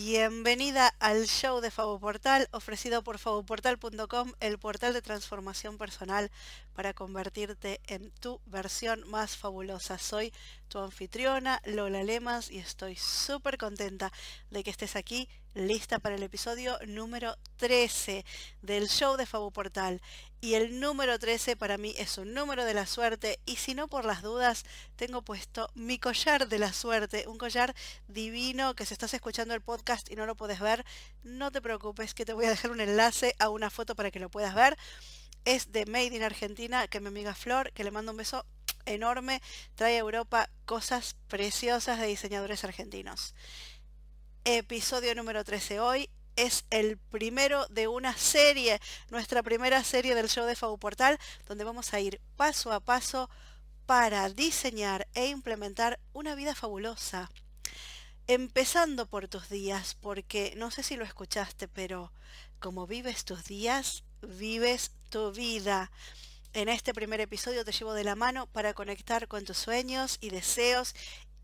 Bienvenida al show de Fabo Portal, ofrecido por faboportal.com, el portal de transformación personal para convertirte en tu versión más fabulosa. Soy tu anfitriona, Lola Lemas, y estoy súper contenta de que estés aquí, lista para el episodio número 13 del show de Fabo Portal. Y el número 13 para mí es un número de la suerte, y si no por las dudas, tengo puesto mi collar de la suerte, un collar divino que si estás escuchando el podcast y no lo puedes ver, no te preocupes que te voy a dejar un enlace a una foto para que lo puedas ver. Es de Made in Argentina, que mi amiga Flor, que le mando un beso enorme, trae a Europa cosas preciosas de diseñadores argentinos. Episodio número 13 hoy es el primero de una serie, nuestra primera serie del show de Fabu Portal, donde vamos a ir paso a paso para diseñar e implementar una vida fabulosa. Empezando por tus días, porque no sé si lo escuchaste, pero como vives tus días, vives tu vida. En este primer episodio te llevo de la mano para conectar con tus sueños y deseos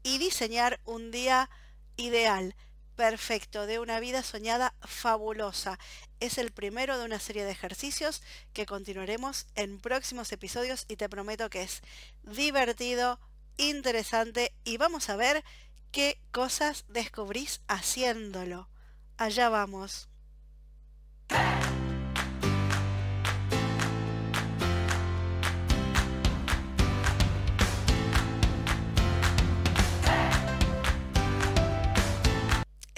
y diseñar un día ideal perfecto de una vida soñada fabulosa. Es el primero de una serie de ejercicios que continuaremos en próximos episodios y te prometo que es divertido, interesante y vamos a ver qué cosas descubrís haciéndolo. Allá vamos.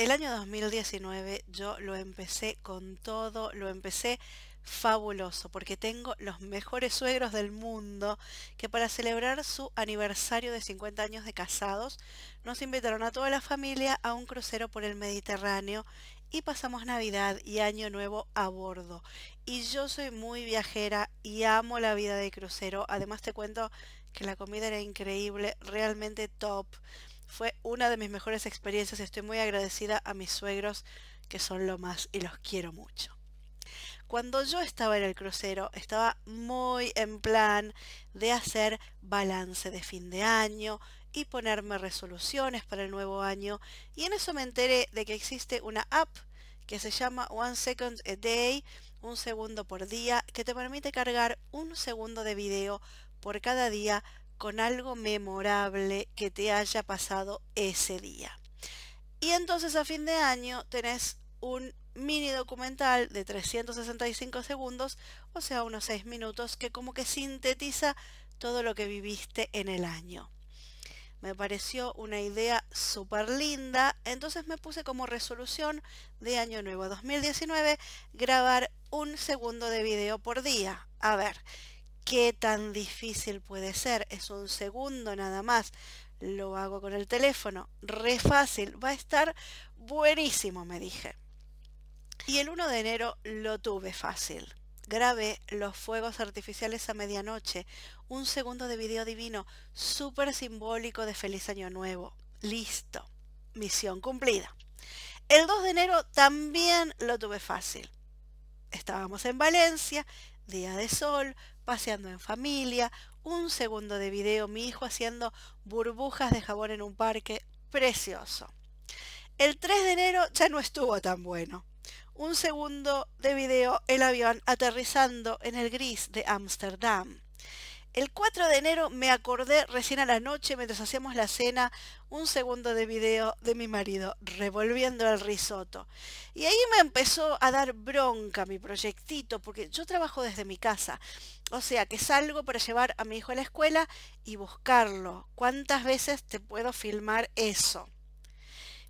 El año 2019 yo lo empecé con todo, lo empecé fabuloso porque tengo los mejores suegros del mundo que para celebrar su aniversario de 50 años de casados nos invitaron a toda la familia a un crucero por el Mediterráneo y pasamos Navidad y Año Nuevo a bordo. Y yo soy muy viajera y amo la vida de crucero. Además te cuento que la comida era increíble, realmente top. Fue una de mis mejores experiencias. Estoy muy agradecida a mis suegros que son lo más y los quiero mucho. Cuando yo estaba en el crucero, estaba muy en plan de hacer balance de fin de año y ponerme resoluciones para el nuevo año. Y en eso me enteré de que existe una app que se llama One Second a Day, un segundo por día, que te permite cargar un segundo de video por cada día con algo memorable que te haya pasado ese día. Y entonces a fin de año tenés un mini documental de 365 segundos, o sea, unos 6 minutos, que como que sintetiza todo lo que viviste en el año. Me pareció una idea súper linda, entonces me puse como resolución de año nuevo 2019 grabar un segundo de video por día. A ver, ¿qué tan difícil puede ser? Es un segundo nada más. Lo hago con el teléfono, re fácil, va a estar buenísimo, me dije. Y el 1 de enero lo tuve fácil. Grabé los fuegos artificiales a medianoche, un segundo de video divino, súper simbólico de feliz año nuevo. Listo. Misión cumplida. El 2 de enero también lo tuve fácil. Estábamos en Valencia, día de sol, paseando en familia, un segundo de video, mi hijo haciendo burbujas de jabón en un parque, precioso. El 3 de enero ya no estuvo tan bueno un segundo de video el avión aterrizando en el gris de Ámsterdam. El 4 de enero me acordé recién a la noche mientras hacíamos la cena un segundo de video de mi marido revolviendo el risotto. Y ahí me empezó a dar bronca mi proyectito porque yo trabajo desde mi casa. O sea que salgo para llevar a mi hijo a la escuela y buscarlo. ¿Cuántas veces te puedo filmar eso?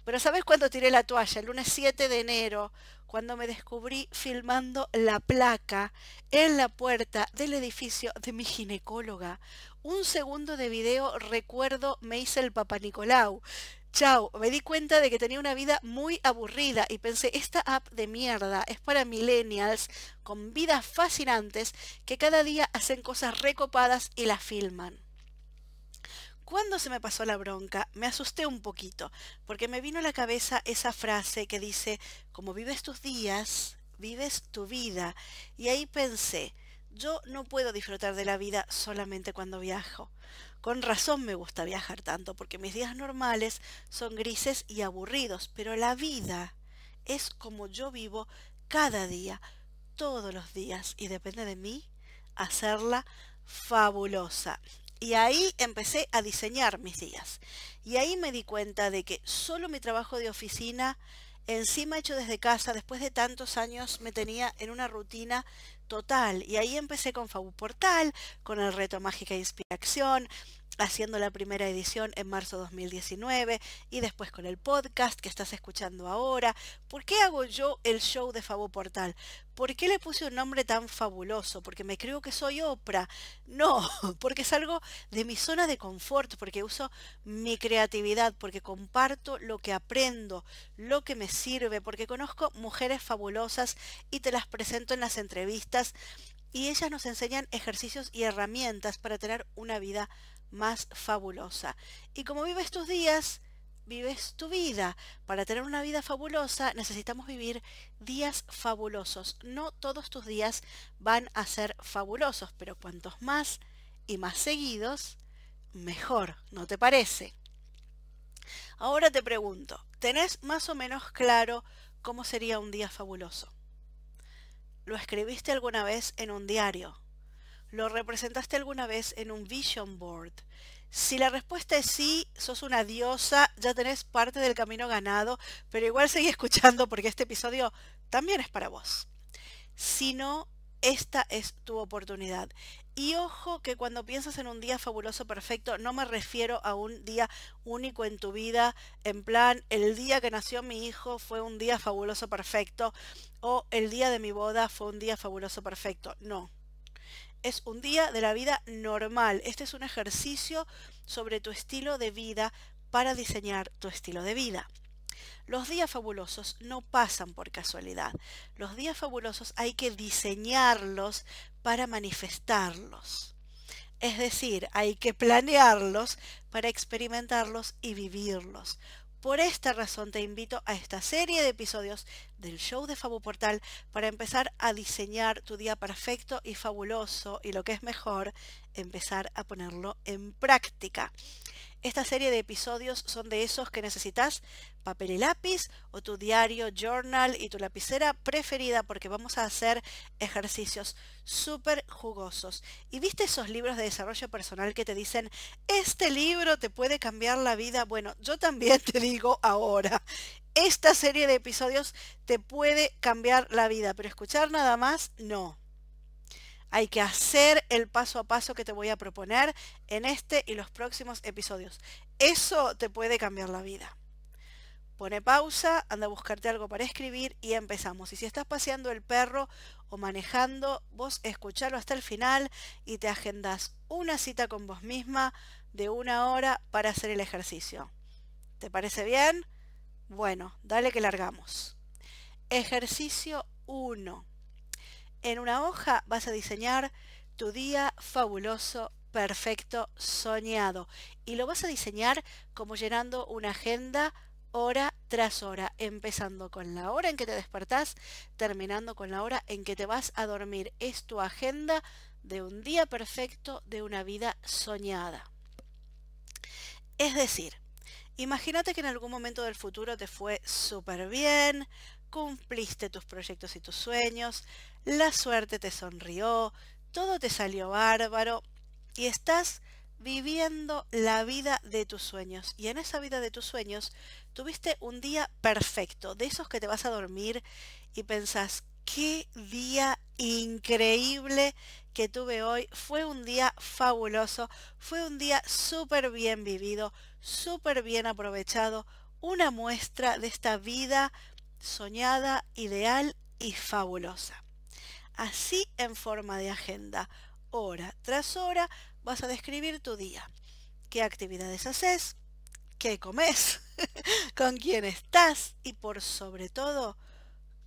Pero ¿sabes cuándo tiré la toalla? El lunes 7 de enero, cuando me descubrí filmando la placa en la puerta del edificio de mi ginecóloga. Un segundo de video, recuerdo, me hice el Papa Nicolau. Chao, me di cuenta de que tenía una vida muy aburrida y pensé, esta app de mierda es para millennials con vidas fascinantes que cada día hacen cosas recopadas y las filman. Cuando se me pasó la bronca, me asusté un poquito, porque me vino a la cabeza esa frase que dice, como vives tus días, vives tu vida. Y ahí pensé, yo no puedo disfrutar de la vida solamente cuando viajo. Con razón me gusta viajar tanto, porque mis días normales son grises y aburridos, pero la vida es como yo vivo cada día, todos los días, y depende de mí hacerla fabulosa. Y ahí empecé a diseñar mis días. Y ahí me di cuenta de que solo mi trabajo de oficina, encima hecho desde casa, después de tantos años, me tenía en una rutina total. Y ahí empecé con Fabu Portal, con el reto Mágica Inspiración, haciendo la primera edición en marzo de 2019 y después con el podcast que estás escuchando ahora. ¿Por qué hago yo el show de Fabo Portal? ¿Por qué le puse un nombre tan fabuloso? ¿Porque me creo que soy Oprah? No, porque salgo de mi zona de confort, porque uso mi creatividad, porque comparto lo que aprendo, lo que me sirve, porque conozco mujeres fabulosas y te las presento en las entrevistas y ellas nos enseñan ejercicios y herramientas para tener una vida más fabulosa. Y como vives tus días, vives tu vida. Para tener una vida fabulosa necesitamos vivir días fabulosos. No todos tus días van a ser fabulosos, pero cuantos más y más seguidos, mejor, ¿no te parece? Ahora te pregunto, ¿tenés más o menos claro cómo sería un día fabuloso? ¿Lo escribiste alguna vez en un diario? ¿Lo representaste alguna vez en un vision board? Si la respuesta es sí, sos una diosa, ya tenés parte del camino ganado, pero igual seguí escuchando porque este episodio también es para vos. Si no, esta es tu oportunidad. Y ojo que cuando piensas en un día fabuloso perfecto, no me refiero a un día único en tu vida, en plan, el día que nació mi hijo fue un día fabuloso perfecto, o el día de mi boda fue un día fabuloso perfecto. No, es un día de la vida normal. Este es un ejercicio sobre tu estilo de vida para diseñar tu estilo de vida. Los días fabulosos no pasan por casualidad. Los días fabulosos hay que diseñarlos para manifestarlos. Es decir, hay que planearlos para experimentarlos y vivirlos. Por esta razón te invito a esta serie de episodios del show de Fabu Portal para empezar a diseñar tu día perfecto y fabuloso y lo que es mejor, empezar a ponerlo en práctica. Esta serie de episodios son de esos que necesitas papel y lápiz o tu diario, journal y tu lapicera preferida porque vamos a hacer ejercicios súper jugosos. ¿Y viste esos libros de desarrollo personal que te dicen, este libro te puede cambiar la vida? Bueno, yo también te digo ahora, esta serie de episodios te puede cambiar la vida, pero escuchar nada más, no. Hay que hacer el paso a paso que te voy a proponer en este y los próximos episodios. Eso te puede cambiar la vida. Pone pausa, anda a buscarte algo para escribir y empezamos. Y si estás paseando el perro o manejando, vos escuchalo hasta el final y te agendas una cita con vos misma de una hora para hacer el ejercicio. ¿Te parece bien? Bueno, dale que largamos. Ejercicio 1. En una hoja vas a diseñar tu día fabuloso, perfecto, soñado. Y lo vas a diseñar como llenando una agenda hora tras hora, empezando con la hora en que te despertás, terminando con la hora en que te vas a dormir. Es tu agenda de un día perfecto, de una vida soñada. Es decir, imagínate que en algún momento del futuro te fue súper bien, cumpliste tus proyectos y tus sueños, la suerte te sonrió, todo te salió bárbaro y estás viviendo la vida de tus sueños. Y en esa vida de tus sueños tuviste un día perfecto, de esos que te vas a dormir y pensás, qué día increíble que tuve hoy. Fue un día fabuloso, fue un día súper bien vivido, súper bien aprovechado, una muestra de esta vida soñada, ideal y fabulosa. Así en forma de agenda, hora tras hora, vas a describir tu día. ¿Qué actividades haces? ¿Qué comes? ¿Con quién estás? Y por sobre todo,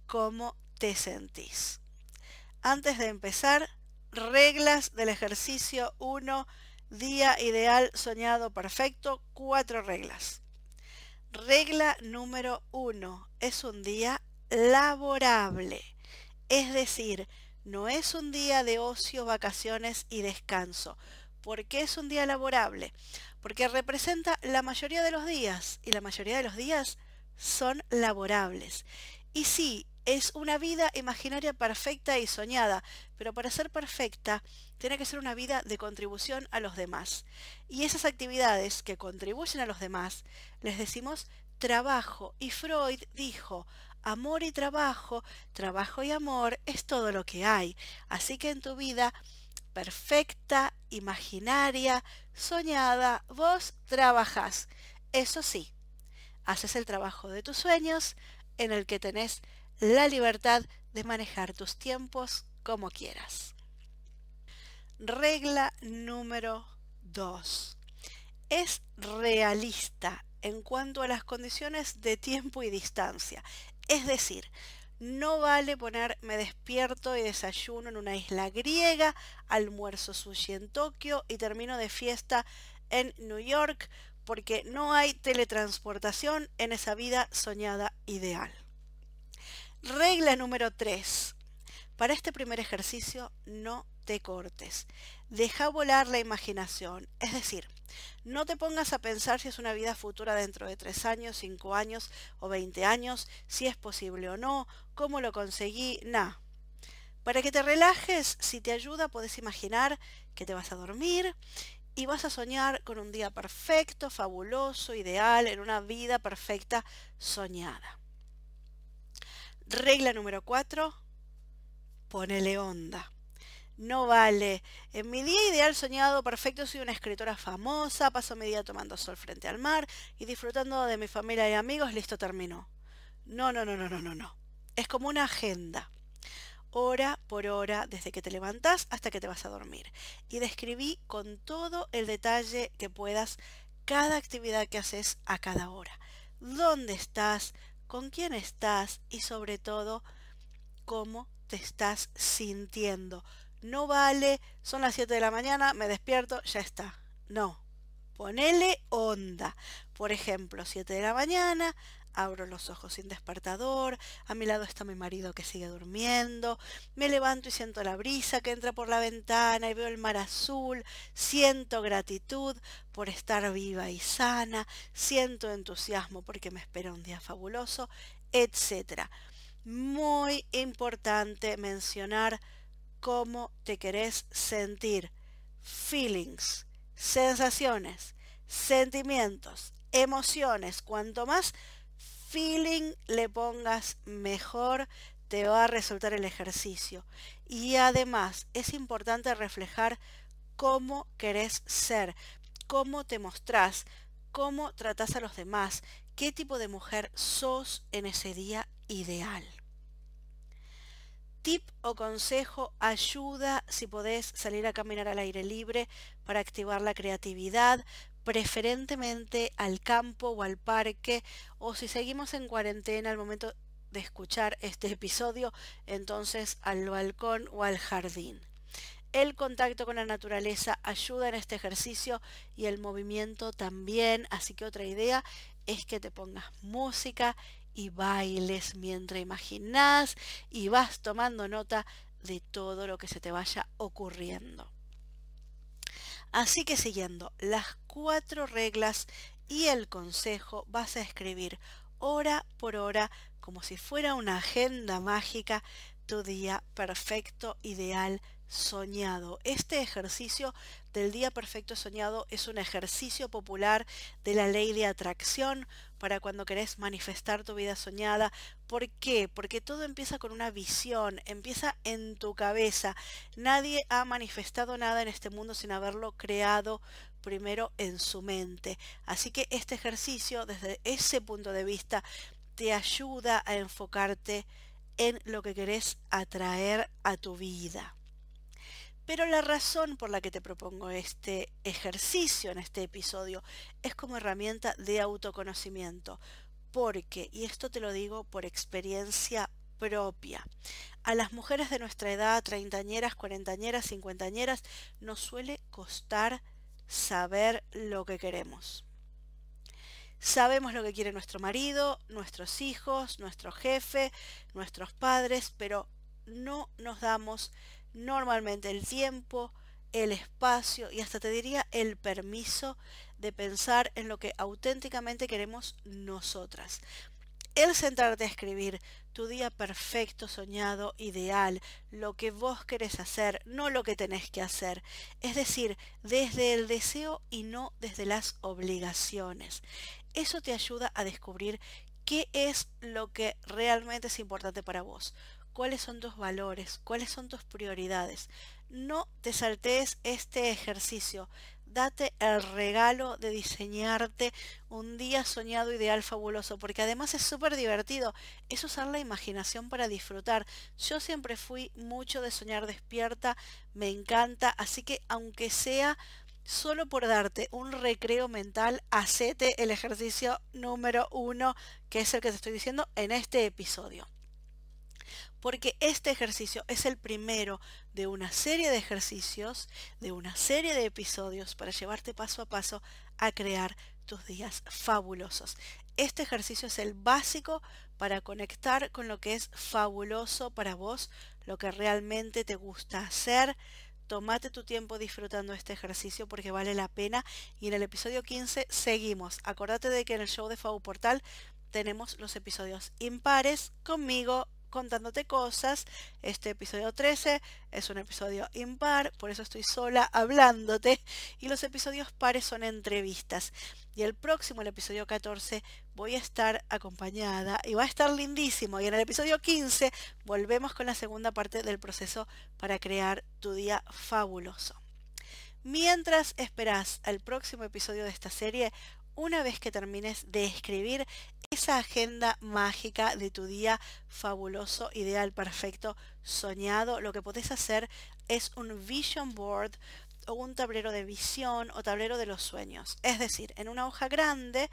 ¿cómo te sentís? Antes de empezar, reglas del ejercicio 1, día ideal soñado perfecto, cuatro reglas. Regla número uno, es un día laborable. Es decir, no es un día de ocio, vacaciones y descanso. ¿Por qué es un día laborable? Porque representa la mayoría de los días y la mayoría de los días son laborables. Y sí, es una vida imaginaria perfecta y soñada, pero para ser perfecta tiene que ser una vida de contribución a los demás. Y esas actividades que contribuyen a los demás les decimos trabajo. Y Freud dijo, amor y trabajo, trabajo y amor es todo lo que hay. Así que en tu vida perfecta, imaginaria, soñada, vos trabajas. Eso sí, haces el trabajo de tus sueños en el que tenés la libertad de manejar tus tiempos como quieras. Regla número 2. Es realista en cuanto a las condiciones de tiempo y distancia. Es decir, no vale poner me despierto y desayuno en una isla griega, almuerzo sushi en Tokio y termino de fiesta en New York porque no hay teletransportación en esa vida soñada ideal. Regla número 3. Para este primer ejercicio no te cortes. Deja volar la imaginación. Es decir, no te pongas a pensar si es una vida futura dentro de 3 años, 5 años o 20 años, si es posible o no, cómo lo conseguí, nada. Para que te relajes, si te ayuda, puedes imaginar que te vas a dormir y vas a soñar con un día perfecto, fabuloso, ideal, en una vida perfecta soñada. Regla número 4. Ponele onda. No vale. En mi día ideal soñado perfecto soy una escritora famosa, paso mi día tomando sol frente al mar y disfrutando de mi familia y amigos, listo, terminó. No, no, no, no, no, no, no. Es como una agenda. Hora por hora, desde que te levantás hasta que te vas a dormir. Y describí con todo el detalle que puedas cada actividad que haces a cada hora. ¿Dónde estás? con quién estás y sobre todo cómo te estás sintiendo. No vale, son las 7 de la mañana, me despierto, ya está. No, ponele onda. Por ejemplo, 7 de la mañana, abro los ojos sin despertador, a mi lado está mi marido que sigue durmiendo, me levanto y siento la brisa que entra por la ventana y veo el mar azul, siento gratitud por estar viva y sana, siento entusiasmo porque me espera un día fabuloso, etc. Muy importante mencionar cómo te querés sentir, feelings, sensaciones, sentimientos, emociones, cuanto más feeling le pongas mejor, te va a resultar el ejercicio. Y además es importante reflejar cómo querés ser, cómo te mostrás, cómo tratás a los demás, qué tipo de mujer sos en ese día ideal. Tip o consejo, ayuda si podés salir a caminar al aire libre para activar la creatividad, preferentemente al campo o al parque, o si seguimos en cuarentena al momento de escuchar este episodio, entonces al balcón o al jardín. El contacto con la naturaleza ayuda en este ejercicio y el movimiento también, así que otra idea es que te pongas música y bailes mientras imaginas y vas tomando nota de todo lo que se te vaya ocurriendo. Así que siguiendo las cuatro reglas y el consejo vas a escribir hora por hora como si fuera una agenda mágica tu día perfecto, ideal, soñado. Este ejercicio del día perfecto soñado es un ejercicio popular de la ley de atracción para cuando querés manifestar tu vida soñada. ¿Por qué? Porque todo empieza con una visión, empieza en tu cabeza. Nadie ha manifestado nada en este mundo sin haberlo creado primero en su mente. Así que este ejercicio desde ese punto de vista te ayuda a enfocarte en lo que querés atraer a tu vida. Pero la razón por la que te propongo este ejercicio en este episodio es como herramienta de autoconocimiento. Porque, y esto te lo digo por experiencia propia, a las mujeres de nuestra edad, treintañeras, cuarentañeras, cincuentañeras, nos suele costar saber lo que queremos. Sabemos lo que quiere nuestro marido, nuestros hijos, nuestro jefe, nuestros padres, pero no nos damos normalmente el tiempo, el espacio y hasta te diría el permiso de pensar en lo que auténticamente queremos nosotras. El sentarte a escribir tu día perfecto, soñado, ideal, lo que vos querés hacer, no lo que tenés que hacer. Es decir, desde el deseo y no desde las obligaciones. Eso te ayuda a descubrir qué es lo que realmente es importante para vos cuáles son tus valores, cuáles son tus prioridades. No te saltees este ejercicio. Date el regalo de diseñarte un día soñado ideal fabuloso, porque además es súper divertido. Es usar la imaginación para disfrutar. Yo siempre fui mucho de soñar despierta, me encanta, así que aunque sea solo por darte un recreo mental, hacete el ejercicio número uno, que es el que te estoy diciendo en este episodio porque este ejercicio es el primero de una serie de ejercicios, de una serie de episodios para llevarte paso a paso a crear tus días fabulosos. Este ejercicio es el básico para conectar con lo que es fabuloso para vos, lo que realmente te gusta hacer. Tómate tu tiempo disfrutando este ejercicio porque vale la pena. Y en el episodio 15 seguimos. Acordate de que en el show de Fabu Portal tenemos los episodios impares conmigo, contándote cosas. Este episodio 13 es un episodio impar, por eso estoy sola hablándote. Y los episodios pares son entrevistas. Y el próximo, el episodio 14, voy a estar acompañada y va a estar lindísimo. Y en el episodio 15 volvemos con la segunda parte del proceso para crear tu día fabuloso. Mientras esperas al próximo episodio de esta serie, una vez que termines de escribir esa agenda mágica de tu día fabuloso, ideal, perfecto, soñado, lo que podés hacer es un vision board o un tablero de visión o tablero de los sueños. Es decir, en una hoja grande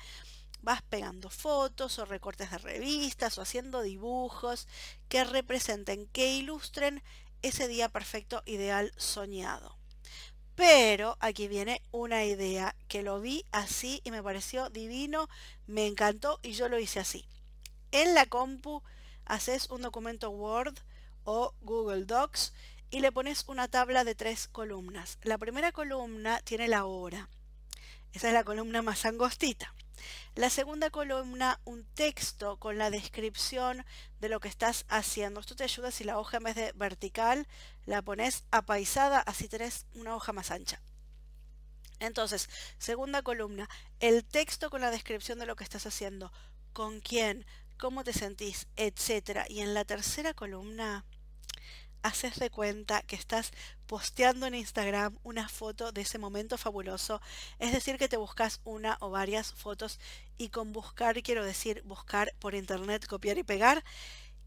vas pegando fotos o recortes de revistas o haciendo dibujos que representen, que ilustren ese día perfecto, ideal, soñado. Pero aquí viene una idea que lo vi así y me pareció divino, me encantó y yo lo hice así. En la compu haces un documento Word o Google Docs y le pones una tabla de tres columnas. La primera columna tiene la hora. Esa es la columna más angostita. La segunda columna, un texto con la descripción de lo que estás haciendo. Esto te ayuda si la hoja en vez de vertical la pones apaisada, así tenés una hoja más ancha. Entonces, segunda columna, el texto con la descripción de lo que estás haciendo, con quién, cómo te sentís, etcétera. Y en la tercera columna, haces de cuenta que estás posteando en Instagram una foto de ese momento fabuloso. Es decir, que te buscas una o varias fotos y con buscar quiero decir buscar por internet, copiar y pegar,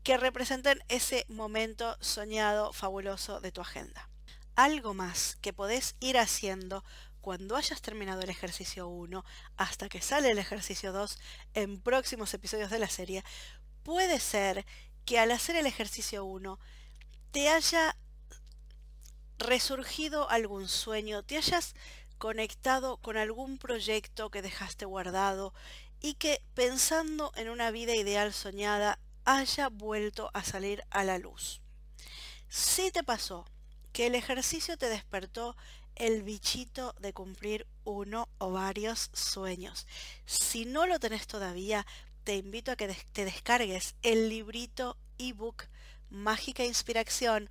que representen ese momento soñado fabuloso de tu agenda. Algo más que podés ir haciendo cuando hayas terminado el ejercicio 1 hasta que sale el ejercicio 2 en próximos episodios de la serie, puede ser que al hacer el ejercicio 1 te haya resurgido algún sueño, te hayas conectado con algún proyecto que dejaste guardado y que pensando en una vida ideal soñada haya vuelto a salir a la luz. Si te pasó que el ejercicio te despertó el bichito de cumplir uno o varios sueños. Si no lo tenés todavía, te invito a que te descargues el librito ebook Mágica Inspiración,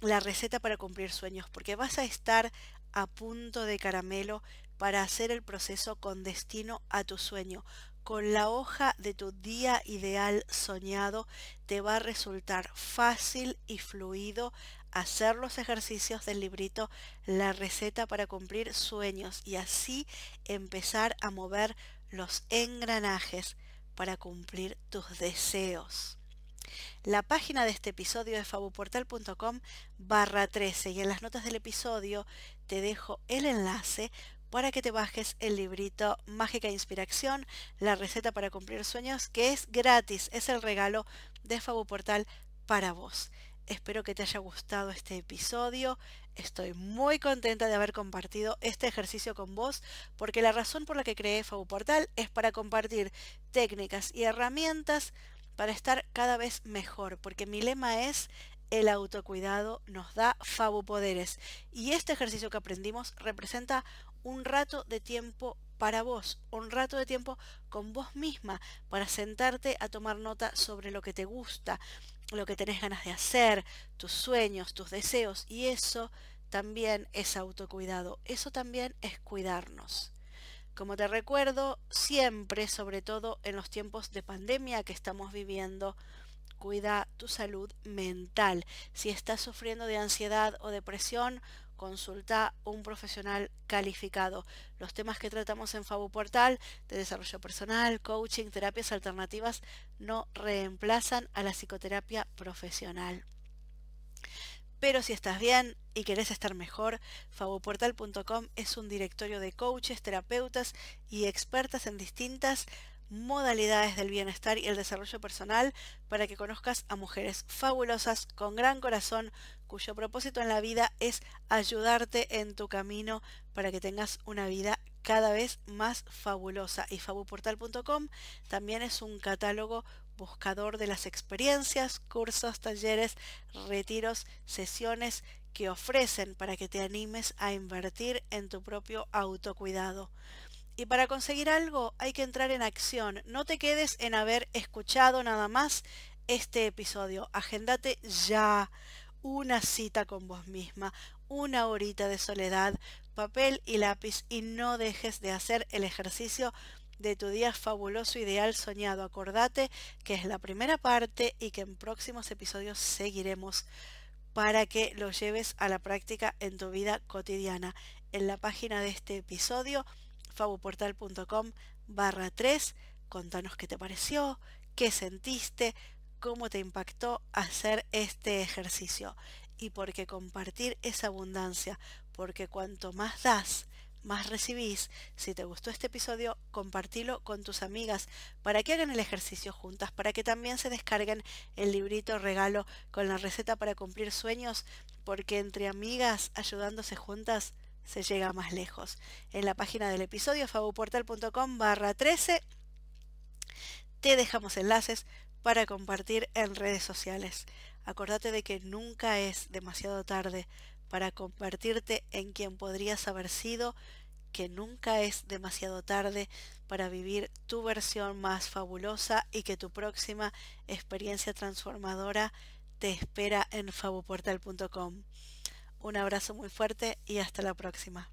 la receta para cumplir sueños, porque vas a estar a punto de caramelo para hacer el proceso con destino a tu sueño. Con la hoja de tu día ideal soñado te va a resultar fácil y fluido hacer los ejercicios del librito La receta para cumplir sueños y así empezar a mover los engranajes para cumplir tus deseos. La página de este episodio es fabuportal.com barra 13 y en las notas del episodio te dejo el enlace para que te bajes el librito Mágica Inspiración, la receta para cumplir sueños, que es gratis, es el regalo de Fabuportal para vos. Espero que te haya gustado este episodio. Estoy muy contenta de haber compartido este ejercicio con vos porque la razón por la que creé Fabuportal es para compartir técnicas y herramientas para estar cada vez mejor, porque mi lema es el autocuidado nos da fabupoderes y este ejercicio que aprendimos representa un rato de tiempo para vos, un rato de tiempo con vos misma para sentarte a tomar nota sobre lo que te gusta, lo que tenés ganas de hacer, tus sueños, tus deseos y eso también es autocuidado, eso también es cuidarnos. Como te recuerdo, siempre, sobre todo en los tiempos de pandemia que estamos viviendo, cuida tu salud mental. Si estás sufriendo de ansiedad o depresión, consulta un profesional calificado. Los temas que tratamos en Fabu Portal de desarrollo personal, coaching, terapias alternativas no reemplazan a la psicoterapia profesional. Pero si estás bien y querés estar mejor, fabuportal.com es un directorio de coaches, terapeutas y expertas en distintas modalidades del bienestar y el desarrollo personal para que conozcas a mujeres fabulosas con gran corazón cuyo propósito en la vida es ayudarte en tu camino para que tengas una vida cada vez más fabulosa. Y fabuportal.com también es un catálogo buscador de las experiencias, cursos, talleres, retiros, sesiones que ofrecen para que te animes a invertir en tu propio autocuidado. Y para conseguir algo hay que entrar en acción. No te quedes en haber escuchado nada más este episodio. Agendate ya una cita con vos misma, una horita de soledad, papel y lápiz y no dejes de hacer el ejercicio de tu día fabuloso ideal soñado. Acordate que es la primera parte y que en próximos episodios seguiremos para que lo lleves a la práctica en tu vida cotidiana. En la página de este episodio, fabuportal.com barra 3, contanos qué te pareció, qué sentiste, cómo te impactó hacer este ejercicio. Y porque compartir esa abundancia, porque cuanto más das, más recibís. Si te gustó este episodio, compartilo con tus amigas para que hagan el ejercicio juntas, para que también se descarguen el librito regalo con la receta para cumplir sueños, porque entre amigas ayudándose juntas se llega más lejos. En la página del episodio fabuportal.com barra 13 te dejamos enlaces para compartir en redes sociales. Acordate de que nunca es demasiado tarde para convertirte en quien podrías haber sido, que nunca es demasiado tarde para vivir tu versión más fabulosa y que tu próxima experiencia transformadora te espera en fabuportal.com. Un abrazo muy fuerte y hasta la próxima.